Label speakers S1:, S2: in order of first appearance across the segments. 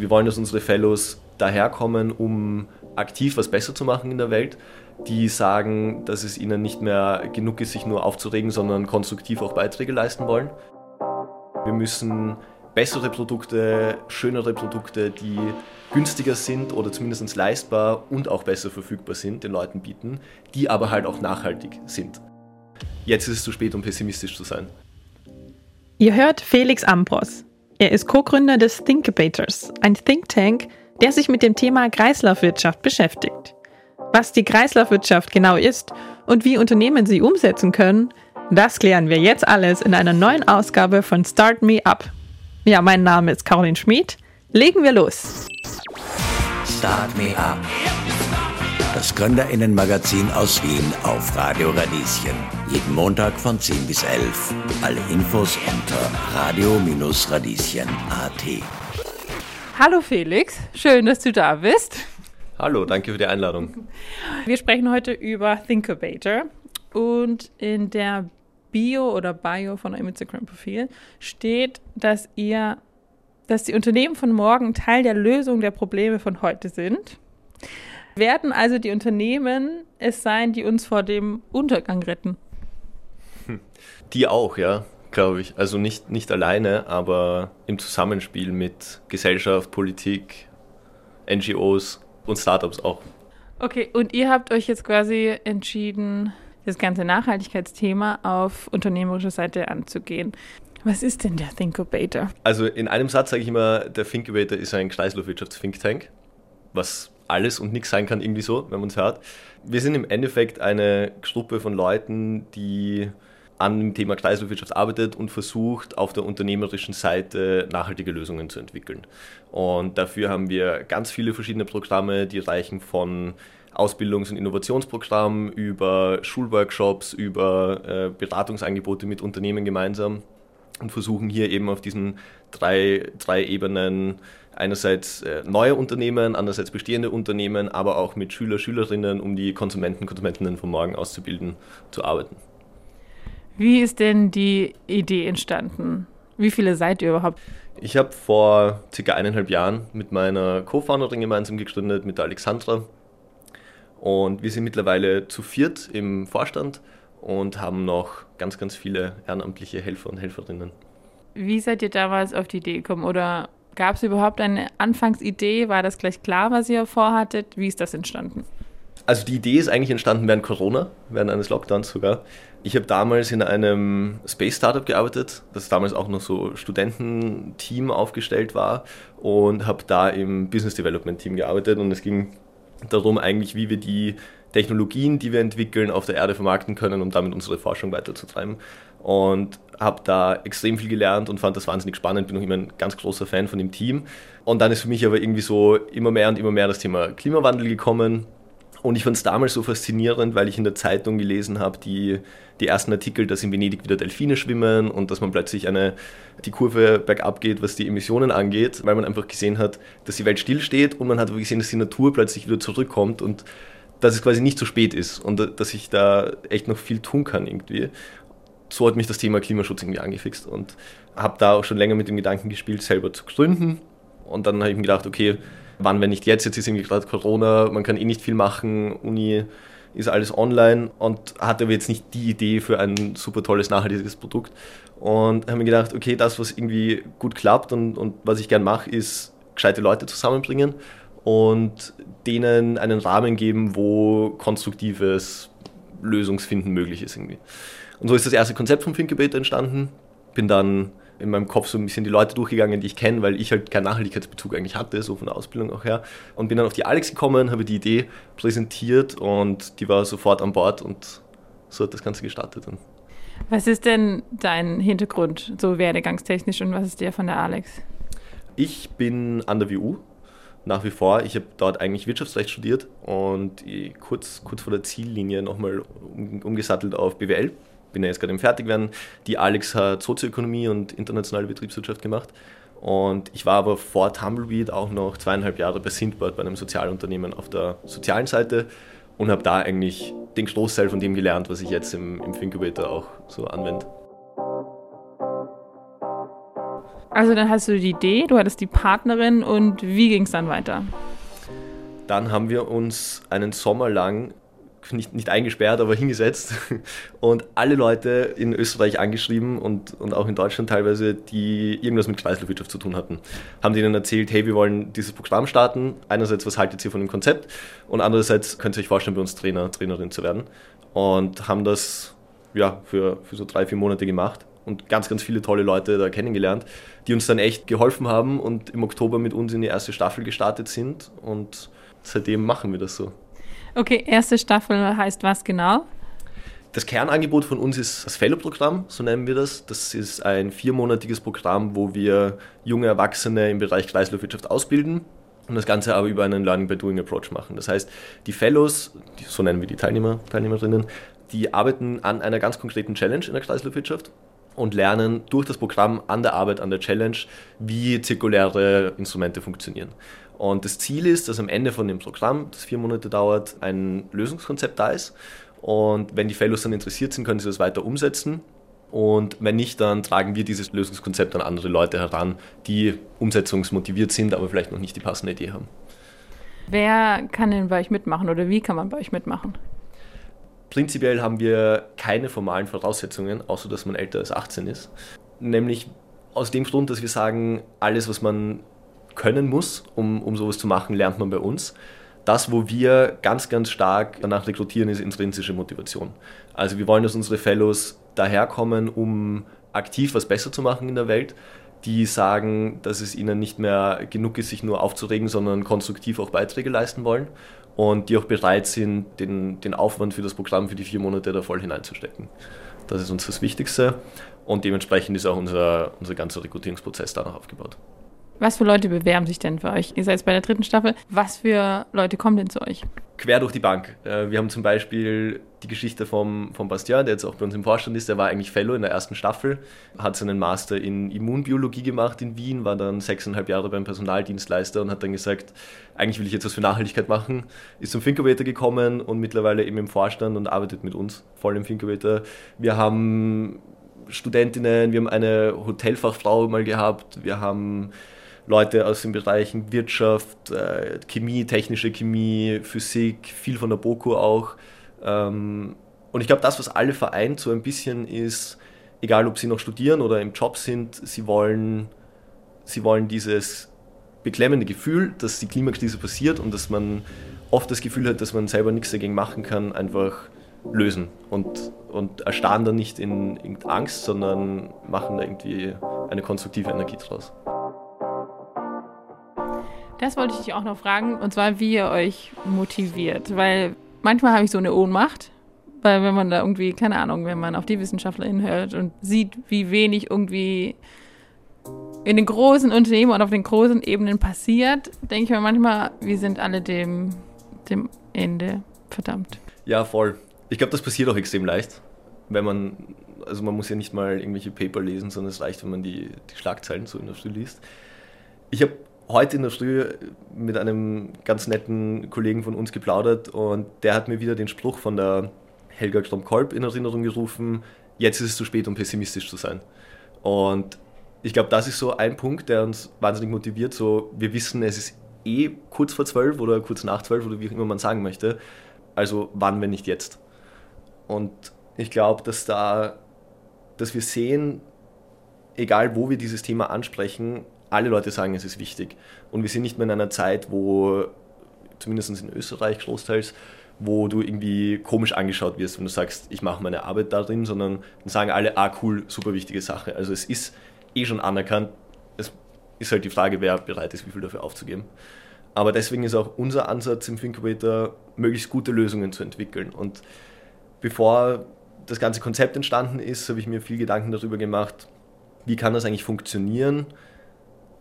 S1: Wir wollen, dass unsere Fellows daherkommen, um aktiv was besser zu machen in der Welt, die sagen, dass es ihnen nicht mehr genug ist, sich nur aufzuregen, sondern konstruktiv auch Beiträge leisten wollen. Wir müssen bessere Produkte, schönere Produkte, die günstiger sind oder zumindest leistbar und auch besser verfügbar sind, den Leuten bieten, die aber halt auch nachhaltig sind. Jetzt ist es zu spät, um pessimistisch zu sein.
S2: Ihr hört Felix Ambros. Er ist Co-Gründer des Thinkabators, ein Think Tank, der sich mit dem Thema Kreislaufwirtschaft beschäftigt. Was die Kreislaufwirtschaft genau ist und wie Unternehmen sie umsetzen können, das klären wir jetzt alles in einer neuen Ausgabe von Start Me Up. Ja, mein Name ist Caroline Schmid. Legen wir los.
S3: Start Me Up. Das Gründerinnenmagazin aus Wien auf Radio Radieschen. Jeden Montag von 10 bis 11. Alle Infos unter radio-radieschen.at.
S2: Hallo Felix, schön, dass du da bist.
S1: Hallo, danke für die Einladung.
S2: Wir sprechen heute über Thinkabator und in der Bio oder Bio von eurem Instagram-Profil steht, dass ihr, dass die Unternehmen von morgen Teil der Lösung der Probleme von heute sind. Werden also die Unternehmen es sein, die uns vor dem Untergang retten?
S1: Die auch, ja, glaube ich. Also nicht, nicht alleine, aber im Zusammenspiel mit Gesellschaft, Politik, NGOs und Startups auch.
S2: Okay, und ihr habt euch jetzt quasi entschieden, das ganze Nachhaltigkeitsthema auf unternehmerischer Seite anzugehen. Was ist denn der Thinkubator?
S1: Also in einem Satz sage ich immer, der Thinkubator ist ein Kreislaufwirtschafts-Think Tank, was alles und nichts sein kann irgendwie so, wenn man es hört. Wir sind im Endeffekt eine Gruppe von Leuten, die an dem Thema Kreislaufwirtschaft arbeitet und versucht, auf der unternehmerischen Seite nachhaltige Lösungen zu entwickeln. Und dafür haben wir ganz viele verschiedene Programme, die reichen von Ausbildungs- und Innovationsprogrammen über Schulworkshops, über äh, Beratungsangebote mit Unternehmen gemeinsam und versuchen hier eben auf diesen drei, drei Ebenen einerseits äh, neue Unternehmen, andererseits bestehende Unternehmen, aber auch mit Schüler, Schülerinnen, um die Konsumenten, Konsumentinnen von morgen auszubilden, zu arbeiten.
S2: Wie ist denn die Idee entstanden? Wie viele seid ihr überhaupt?
S1: Ich habe vor circa eineinhalb Jahren mit meiner Co-Founderin gemeinsam gegründet, mit der Alexandra. Und wir sind mittlerweile zu viert im Vorstand und haben noch ganz, ganz viele ehrenamtliche Helfer und Helferinnen.
S2: Wie seid ihr damals auf die Idee gekommen? Oder gab es überhaupt eine Anfangsidee? War das gleich klar, was ihr vorhattet? Wie ist das entstanden?
S1: Also die Idee ist eigentlich entstanden während Corona, während eines Lockdowns sogar. Ich habe damals in einem Space Startup gearbeitet, das damals auch noch so Studententeam aufgestellt war und habe da im Business Development Team gearbeitet und es ging darum eigentlich, wie wir die Technologien, die wir entwickeln, auf der Erde vermarkten können, um damit unsere Forschung weiterzutreiben. Und habe da extrem viel gelernt und fand das wahnsinnig spannend, bin auch immer ein ganz großer Fan von dem Team. Und dann ist für mich aber irgendwie so immer mehr und immer mehr das Thema Klimawandel gekommen und ich fand es damals so faszinierend, weil ich in der Zeitung gelesen habe, die, die ersten Artikel, dass in Venedig wieder Delfine schwimmen und dass man plötzlich eine, die Kurve bergab geht, was die Emissionen angeht, weil man einfach gesehen hat, dass die Welt stillsteht und man hat gesehen, dass die Natur plötzlich wieder zurückkommt und dass es quasi nicht zu spät ist und dass ich da echt noch viel tun kann irgendwie. So hat mich das Thema Klimaschutz irgendwie angefixt und habe da auch schon länger mit dem Gedanken gespielt, selber zu gründen. Und dann habe ich mir gedacht, okay, wann, wenn nicht jetzt, jetzt ist irgendwie gerade Corona, man kann eh nicht viel machen, Uni ist alles online und hatte aber jetzt nicht die Idee für ein super tolles, nachhaltiges Produkt. Und habe mir gedacht, okay, das, was irgendwie gut klappt und, und was ich gern mache, ist gescheite Leute zusammenbringen und denen einen Rahmen geben, wo konstruktives Lösungsfinden möglich ist irgendwie. Und so ist das erste Konzept vom Thinkabator entstanden. Bin dann in meinem Kopf so ein bisschen die Leute durchgegangen, die ich kenne, weil ich halt keinen Nachhaltigkeitsbezug eigentlich hatte, so von der Ausbildung auch her. Und bin dann auf die Alex gekommen, habe die Idee präsentiert und die war sofort an Bord und so hat das Ganze gestartet.
S2: Was ist denn dein Hintergrund, so werdegangstechnisch und was ist der von der Alex?
S1: Ich bin an der WU nach wie vor. Ich habe dort eigentlich Wirtschaftsrecht studiert und kurz, kurz vor der Ziellinie nochmal umgesattelt auf BWL bin ja jetzt gerade im Fertigwerden. Die Alex hat Sozioökonomie und internationale Betriebswirtschaft gemacht. Und ich war aber vor Tumbleweed auch noch zweieinhalb Jahre bei Sindbad, bei einem Sozialunternehmen auf der sozialen Seite und habe da eigentlich den Großteil von dem gelernt, was ich jetzt im, im Finkubator auch so anwende.
S2: Also dann hast du die Idee, du hattest die Partnerin und wie ging es dann weiter?
S1: Dann haben wir uns einen Sommer lang nicht, nicht eingesperrt, aber hingesetzt und alle Leute in Österreich angeschrieben und, und auch in Deutschland teilweise, die irgendwas mit Kreislaufwirtschaft zu tun hatten. Haben denen erzählt, hey, wir wollen dieses Programm starten. Einerseits, was haltet ihr von dem Konzept? Und andererseits könnt ihr euch vorstellen, bei uns Trainer, Trainerin zu werden. Und haben das ja, für, für so drei, vier Monate gemacht und ganz, ganz viele tolle Leute da kennengelernt, die uns dann echt geholfen haben und im Oktober mit uns in die erste Staffel gestartet sind. Und seitdem machen wir das so.
S2: Okay, erste Staffel heißt was genau?
S1: Das Kernangebot von uns ist das Fellow-Programm, so nennen wir das. Das ist ein viermonatiges Programm, wo wir junge Erwachsene im Bereich Kreislaufwirtschaft ausbilden und das Ganze aber über einen Learning by Doing Approach machen. Das heißt, die Fellows, so nennen wir die Teilnehmer, Teilnehmerinnen, die arbeiten an einer ganz konkreten Challenge in der Kreislaufwirtschaft und lernen durch das Programm an der Arbeit an der Challenge, wie zirkuläre Instrumente funktionieren. Und das Ziel ist, dass am Ende von dem Programm, das vier Monate dauert, ein Lösungskonzept da ist. Und wenn die Fellows dann interessiert sind, können sie das weiter umsetzen. Und wenn nicht, dann tragen wir dieses Lösungskonzept an andere Leute heran, die umsetzungsmotiviert sind, aber vielleicht noch nicht die passende Idee haben.
S2: Wer kann denn bei euch mitmachen oder wie kann man bei euch mitmachen?
S1: Prinzipiell haben wir keine formalen Voraussetzungen, außer dass man älter als 18 ist. Nämlich aus dem Grund, dass wir sagen, alles, was man können muss, um, um sowas zu machen, lernt man bei uns. Das, wo wir ganz, ganz stark danach rekrutieren, ist intrinsische Motivation. Also wir wollen, dass unsere Fellows daherkommen, um aktiv was besser zu machen in der Welt, die sagen, dass es ihnen nicht mehr genug ist, sich nur aufzuregen, sondern konstruktiv auch Beiträge leisten wollen und die auch bereit sind, den, den Aufwand für das Programm für die vier Monate da voll hineinzustecken. Das ist uns das Wichtigste und dementsprechend ist auch unser, unser ganzer Rekrutierungsprozess danach aufgebaut.
S2: Was für Leute bewerben sich denn für euch? Ihr seid jetzt bei der dritten Staffel. Was für Leute kommen denn zu euch?
S1: Quer durch die Bank. Äh, wir haben zum Beispiel die Geschichte vom, vom Bastien, der jetzt auch bei uns im Vorstand ist. Der war eigentlich Fellow in der ersten Staffel, hat seinen Master in Immunbiologie gemacht in Wien, war dann sechseinhalb Jahre beim Personaldienstleister und hat dann gesagt, eigentlich will ich jetzt was für Nachhaltigkeit machen. Ist zum Finkovator gekommen und mittlerweile eben im Vorstand und arbeitet mit uns voll im Finkovator. Wir haben Studentinnen, wir haben eine Hotelfachfrau mal gehabt, wir haben Leute aus den Bereichen Wirtschaft, äh, Chemie, technische Chemie, Physik, viel von der BOKU auch. Ähm, und ich glaube, das, was alle vereint, so ein bisschen ist, egal ob sie noch studieren oder im Job sind, sie wollen, sie wollen dieses beklemmende Gefühl, dass die Klimakrise passiert und dass man oft das Gefühl hat, dass man selber nichts dagegen machen kann, einfach lösen und, und erstarren dann nicht in, in Angst, sondern machen da irgendwie eine konstruktive Energie draus.
S2: Das wollte ich dich auch noch fragen, und zwar, wie ihr euch motiviert. Weil manchmal habe ich so eine Ohnmacht, weil wenn man da irgendwie, keine Ahnung, wenn man auf die WissenschaftlerInnen hört und sieht, wie wenig irgendwie in den großen Unternehmen und auf den großen Ebenen passiert, denke ich mir manchmal, wir sind alle dem, dem Ende verdammt.
S1: Ja, voll. Ich glaube, das passiert auch extrem leicht, wenn man, also man muss ja nicht mal irgendwelche Paper lesen, sondern es reicht, wenn man die, die Schlagzeilen der Früh liest. Ich habe heute in der Früh mit einem ganz netten Kollegen von uns geplaudert und der hat mir wieder den Spruch von der Helga Krom-Kolb in Erinnerung gerufen, jetzt ist es zu spät, um pessimistisch zu sein. Und ich glaube, das ist so ein Punkt, der uns wahnsinnig motiviert. So, wir wissen, es ist eh kurz vor zwölf oder kurz nach zwölf oder wie auch immer man sagen möchte. Also wann, wenn nicht jetzt? Und ich glaube, dass da, dass wir sehen, egal wo wir dieses Thema ansprechen, alle Leute sagen, es ist wichtig. Und wir sind nicht mehr in einer Zeit, wo, zumindest in Österreich großteils, wo du irgendwie komisch angeschaut wirst, wenn du sagst, ich mache meine Arbeit darin, sondern dann sagen alle, ah cool, super wichtige Sache. Also es ist eh schon anerkannt. Es ist halt die Frage, wer bereit ist, wie viel dafür aufzugeben. Aber deswegen ist auch unser Ansatz im Thinkubator, möglichst gute Lösungen zu entwickeln. Und bevor das ganze Konzept entstanden ist, habe ich mir viel Gedanken darüber gemacht, wie kann das eigentlich funktionieren,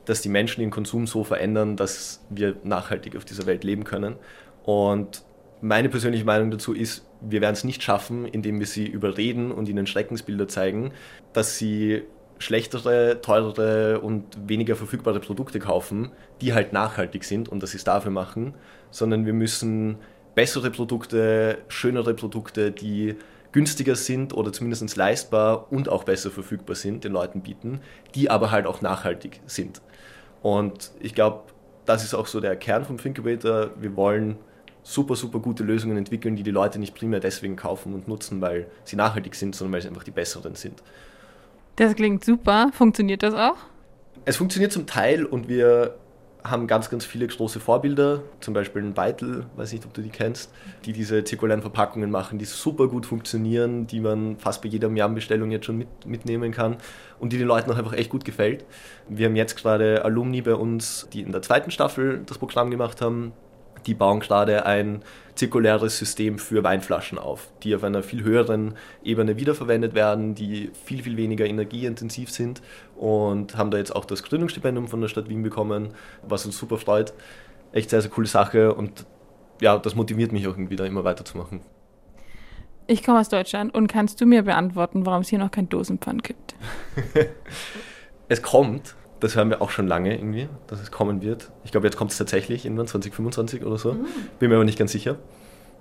S1: dass die Menschen ihren Konsum so verändern, dass wir nachhaltig auf dieser Welt leben können. Und meine persönliche Meinung dazu ist, wir werden es nicht schaffen, indem wir sie überreden und ihnen Schreckensbilder zeigen, dass sie schlechtere, teurere und weniger verfügbare Produkte kaufen, die halt nachhaltig sind und dass sie es dafür machen, sondern wir müssen bessere Produkte, schönere Produkte, die günstiger sind oder zumindest leistbar und auch besser verfügbar sind, den Leuten bieten, die aber halt auch nachhaltig sind. Und ich glaube, das ist auch so der Kern vom Thinkabator. Wir wollen super, super gute Lösungen entwickeln, die die Leute nicht primär deswegen kaufen und nutzen, weil sie nachhaltig sind, sondern weil sie einfach die besseren sind.
S2: Das klingt super. Funktioniert das auch?
S1: Es funktioniert zum Teil und wir haben ganz, ganz viele große Vorbilder, zum Beispiel ein Beitel, weiß nicht, ob du die kennst, die diese zirkulären Verpackungen machen, die super gut funktionieren, die man fast bei jeder Miam-Bestellung jetzt schon mit, mitnehmen kann und die den Leuten auch einfach echt gut gefällt. Wir haben jetzt gerade Alumni bei uns, die in der zweiten Staffel das Programm gemacht haben, die bauen gerade ein zirkuläres System für Weinflaschen auf, die auf einer viel höheren Ebene wiederverwendet werden, die viel, viel weniger energieintensiv sind und haben da jetzt auch das Gründungsstipendium von der Stadt Wien bekommen, was uns super freut. Echt sehr, sehr coole Sache und ja, das motiviert mich auch irgendwie da immer weiterzumachen.
S2: Ich komme aus Deutschland und kannst du mir beantworten, warum es hier noch kein Dosenpfand gibt?
S1: es kommt, das hören wir auch schon lange irgendwie, dass es kommen wird. Ich glaube, jetzt kommt es tatsächlich irgendwann 2025 oder so. Mhm. Bin mir aber nicht ganz sicher.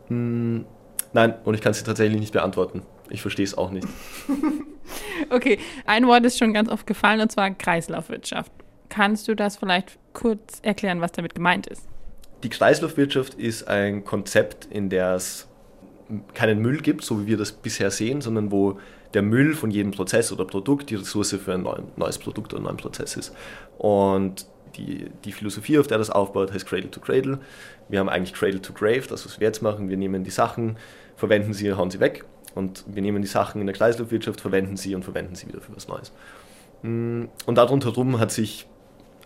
S1: Hm, nein, und ich kann es tatsächlich nicht beantworten. Ich verstehe es auch nicht.
S2: okay, ein Wort ist schon ganz oft gefallen und zwar Kreislaufwirtschaft. Kannst du das vielleicht kurz erklären, was damit gemeint ist?
S1: Die Kreislaufwirtschaft ist ein Konzept, in der es keinen Müll gibt, so wie wir das bisher sehen, sondern wo der Müll von jedem Prozess oder Produkt die Ressource für ein neues Produkt oder einen neuen Prozess ist. Und die, die Philosophie, auf der das aufbaut, heißt Cradle to Cradle. Wir haben eigentlich Cradle to Grave, das, was wir jetzt machen. Wir nehmen die Sachen, verwenden sie, hauen sie weg. Und wir nehmen die Sachen in der Kreislaufwirtschaft, verwenden sie und verwenden sie wieder für was Neues. Mm, und darunter herum hat sich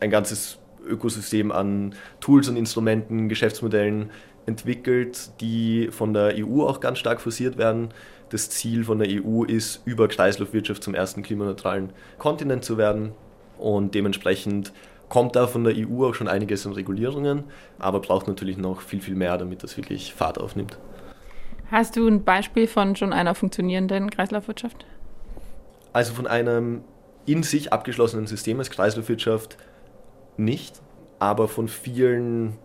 S1: ein ganzes Ökosystem an Tools und Instrumenten, Geschäftsmodellen entwickelt, die von der EU auch ganz stark forciert werden. Das Ziel von der EU ist, über Kreislaufwirtschaft zum ersten klimaneutralen Kontinent zu werden. Und dementsprechend kommt da von der EU auch schon einiges an Regulierungen, aber braucht natürlich noch viel, viel mehr, damit das wirklich Fahrt aufnimmt.
S2: Hast du ein Beispiel von schon einer funktionierenden Kreislaufwirtschaft?
S1: Also von einem in sich abgeschlossenen System als Kreislaufwirtschaft nicht, aber von vielen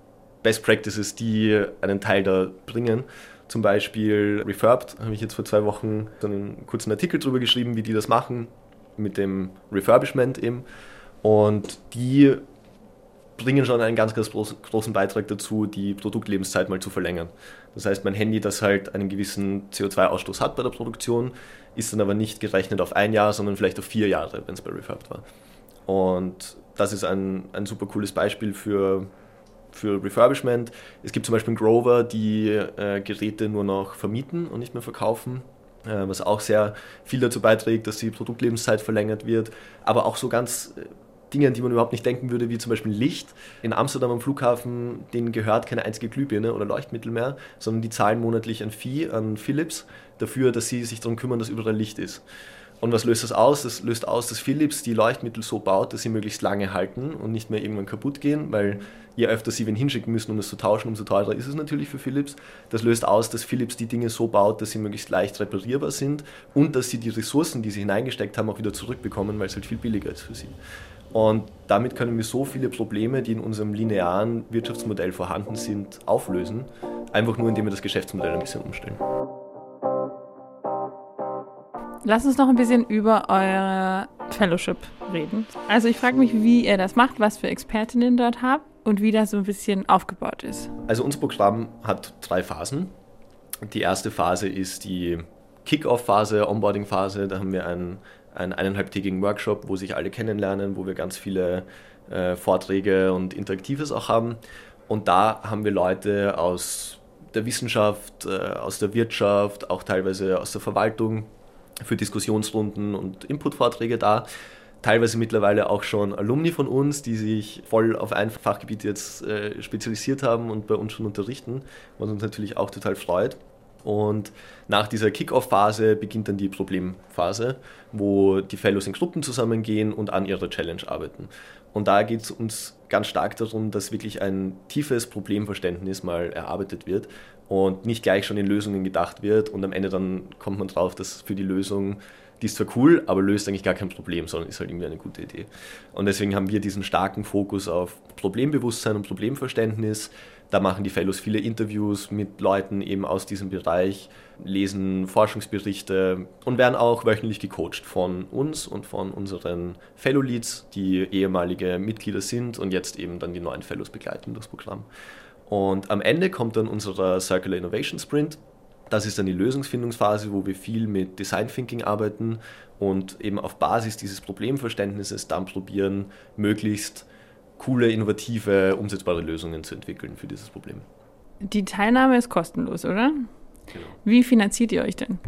S1: Best Practices, die einen Teil da bringen. Zum Beispiel Refurbed, habe ich jetzt vor zwei Wochen einen kurzen Artikel darüber geschrieben, wie die das machen, mit dem Refurbishment eben. Und die bringen schon einen ganz, ganz großen Beitrag dazu, die Produktlebenszeit mal zu verlängern. Das heißt, mein Handy, das halt einen gewissen CO2-Ausstoß hat bei der Produktion, ist dann aber nicht gerechnet auf ein Jahr, sondern vielleicht auf vier Jahre, wenn es bei Refurbed war. Und das ist ein, ein super cooles Beispiel für für Refurbishment. Es gibt zum Beispiel Grover, die äh, Geräte nur noch vermieten und nicht mehr verkaufen, äh, was auch sehr viel dazu beiträgt, dass die Produktlebenszeit verlängert wird. Aber auch so ganz äh, Dinge, an die man überhaupt nicht denken würde, wie zum Beispiel Licht. In Amsterdam am Flughafen, denen gehört keine einzige Glühbirne oder Leuchtmittel mehr, sondern die zahlen monatlich ein Fee an Philips dafür, dass sie sich darum kümmern, dass überall Licht ist. Und was löst das aus? Das löst aus, dass Philips die Leuchtmittel so baut, dass sie möglichst lange halten und nicht mehr irgendwann kaputt gehen, weil je öfter sie wen hinschicken müssen, um es zu tauschen, umso teurer ist es natürlich für Philips. Das löst aus, dass Philips die Dinge so baut, dass sie möglichst leicht reparierbar sind und dass sie die Ressourcen, die sie hineingesteckt haben, auch wieder zurückbekommen, weil es halt viel billiger ist für sie. Und damit können wir so viele Probleme, die in unserem linearen Wirtschaftsmodell vorhanden sind, auflösen, einfach nur indem wir das Geschäftsmodell ein bisschen umstellen.
S2: Lass uns noch ein bisschen über eure Fellowship reden. Also ich frage mich, wie ihr das macht, was für Expertinnen dort habt und wie das so ein bisschen aufgebaut ist.
S1: Also unser Programm hat drei Phasen. Die erste Phase ist die Kick-Off-Phase, Onboarding-Phase. Da haben wir einen, einen eineinhalbtägigen Workshop, wo sich alle kennenlernen, wo wir ganz viele äh, Vorträge und Interaktives auch haben. Und da haben wir Leute aus der Wissenschaft, äh, aus der Wirtschaft, auch teilweise aus der Verwaltung für Diskussionsrunden und Inputvorträge da. Teilweise mittlerweile auch schon Alumni von uns, die sich voll auf ein Fachgebiet jetzt äh, spezialisiert haben und bei uns schon unterrichten, was uns natürlich auch total freut. Und nach dieser Kick-Off-Phase beginnt dann die Problemphase, wo die Fellows in Gruppen zusammengehen und an ihrer Challenge arbeiten. Und da geht es uns ganz stark darum, dass wirklich ein tiefes Problemverständnis mal erarbeitet wird und nicht gleich schon in Lösungen gedacht wird und am Ende dann kommt man drauf, dass für die Lösung die ist zwar cool, aber löst eigentlich gar kein Problem, sondern ist halt irgendwie eine gute Idee. Und deswegen haben wir diesen starken Fokus auf Problembewusstsein und Problemverständnis. Da machen die Fellows viele Interviews mit Leuten eben aus diesem Bereich, lesen Forschungsberichte und werden auch wöchentlich gecoacht von uns und von unseren Fellow Leads, die ehemalige Mitglieder sind und jetzt eben dann die neuen Fellows begleiten das Programm. Und am Ende kommt dann unser Circular Innovation Sprint. Das ist dann die Lösungsfindungsphase, wo wir viel mit Design Thinking arbeiten und eben auf Basis dieses Problemverständnisses dann probieren, möglichst coole, innovative, umsetzbare Lösungen zu entwickeln für dieses Problem.
S2: Die Teilnahme ist kostenlos, oder? Genau. Wie finanziert ihr euch denn?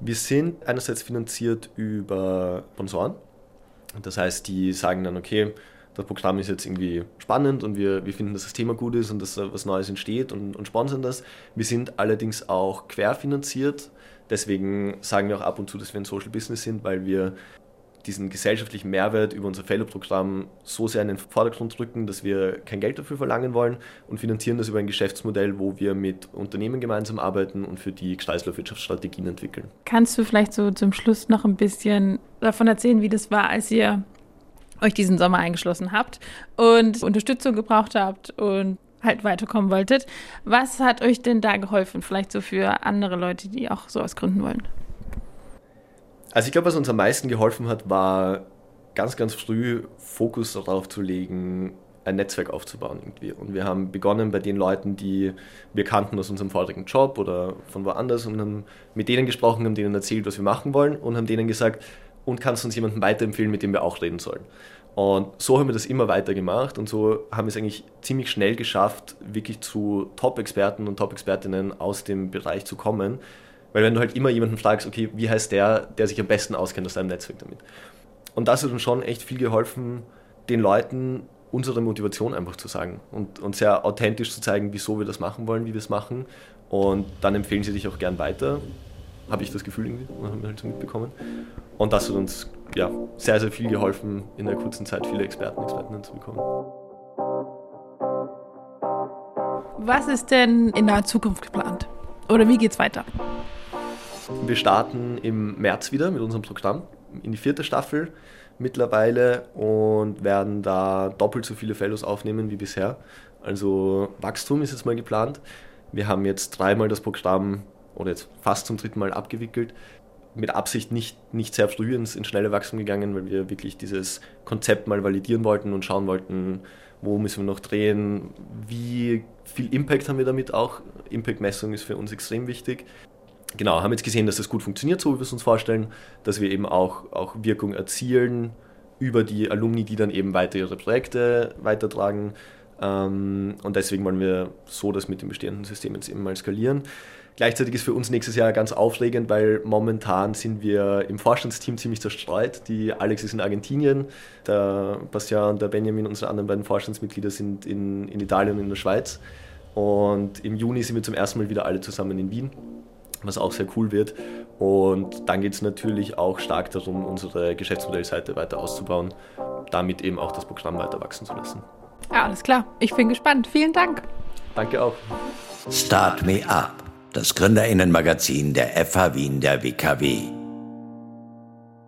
S1: Wir sind einerseits finanziert über Sponsoren. Das heißt, die sagen dann, okay, das Programm ist jetzt irgendwie spannend und wir, wir finden, dass das Thema gut ist und dass was Neues entsteht und, und sponsern das. Wir sind allerdings auch querfinanziert. Deswegen sagen wir auch ab und zu, dass wir ein Social Business sind, weil wir diesen gesellschaftlichen Mehrwert über unser Fellow-Programm so sehr in den Vordergrund drücken, dass wir kein Geld dafür verlangen wollen und finanzieren das über ein Geschäftsmodell, wo wir mit Unternehmen gemeinsam arbeiten und für die Kreislaufwirtschaftsstrategien entwickeln.
S2: Kannst du vielleicht so zum Schluss noch ein bisschen davon erzählen, wie das war, als ihr euch diesen Sommer eingeschlossen habt und Unterstützung gebraucht habt und halt weiterkommen wolltet. Was hat euch denn da geholfen? Vielleicht so für andere Leute, die auch sowas gründen wollen?
S1: Also ich glaube, was uns am meisten geholfen hat, war ganz, ganz früh Fokus darauf zu legen, ein Netzwerk aufzubauen irgendwie. Und wir haben begonnen bei den Leuten, die wir kannten aus unserem vorigen Job oder von woanders und haben mit denen gesprochen, haben denen erzählt, was wir machen wollen und haben denen gesagt, und kannst uns jemanden weiterempfehlen, mit dem wir auch reden sollen. Und so haben wir das immer weiter gemacht und so haben wir es eigentlich ziemlich schnell geschafft, wirklich zu Top-Experten und Top-Expertinnen aus dem Bereich zu kommen, weil wenn du halt immer jemanden fragst, okay, wie heißt der, der sich am besten auskennt aus deinem Netzwerk damit? Und das hat uns schon echt viel geholfen, den Leuten unsere Motivation einfach zu sagen und, und sehr authentisch zu zeigen, wieso wir das machen wollen, wie wir es machen. Und dann empfehlen sie dich auch gern weiter, habe ich das Gefühl irgendwie, haben wir halt so mitbekommen. Und das hat uns ja, sehr, sehr viel geholfen, in der kurzen Zeit viele Experten, Expertinnen zu bekommen.
S2: Was ist denn in der Zukunft geplant? Oder wie geht's weiter?
S1: Wir starten im März wieder mit unserem Programm in die vierte Staffel mittlerweile und werden da doppelt so viele Fellows aufnehmen wie bisher. Also Wachstum ist jetzt mal geplant. Wir haben jetzt dreimal das Programm oder jetzt fast zum dritten Mal abgewickelt. Mit Absicht nicht, nicht sehr früh ins, ins schnelle Wachstum gegangen, weil wir wirklich dieses Konzept mal validieren wollten und schauen wollten, wo müssen wir noch drehen, wie viel Impact haben wir damit auch. Impact-Messung ist für uns extrem wichtig genau, haben jetzt gesehen, dass das gut funktioniert, so wie wir es uns vorstellen, dass wir eben auch, auch Wirkung erzielen über die Alumni, die dann eben weiter ihre Projekte weitertragen. Ähm, und deswegen wollen wir so das mit dem bestehenden System jetzt eben mal skalieren. Gleichzeitig ist für uns nächstes Jahr ganz aufregend, weil momentan sind wir im Vorstandsteam ziemlich zerstreut. Die Alex ist in Argentinien, der Bastian und der Benjamin, unsere anderen beiden Vorstandsmitglieder, sind in, in Italien und in der Schweiz. Und im Juni sind wir zum ersten Mal wieder alle zusammen in Wien was auch sehr cool wird. Und dann geht es natürlich auch stark darum, unsere Geschäftsmodellseite weiter auszubauen, damit eben auch das Programm weiter wachsen zu lassen.
S2: Ja, alles klar. Ich bin gespannt. Vielen Dank.
S1: Danke auch.
S3: Start Me Up, das Gründerinnenmagazin der FH Wien der WKW.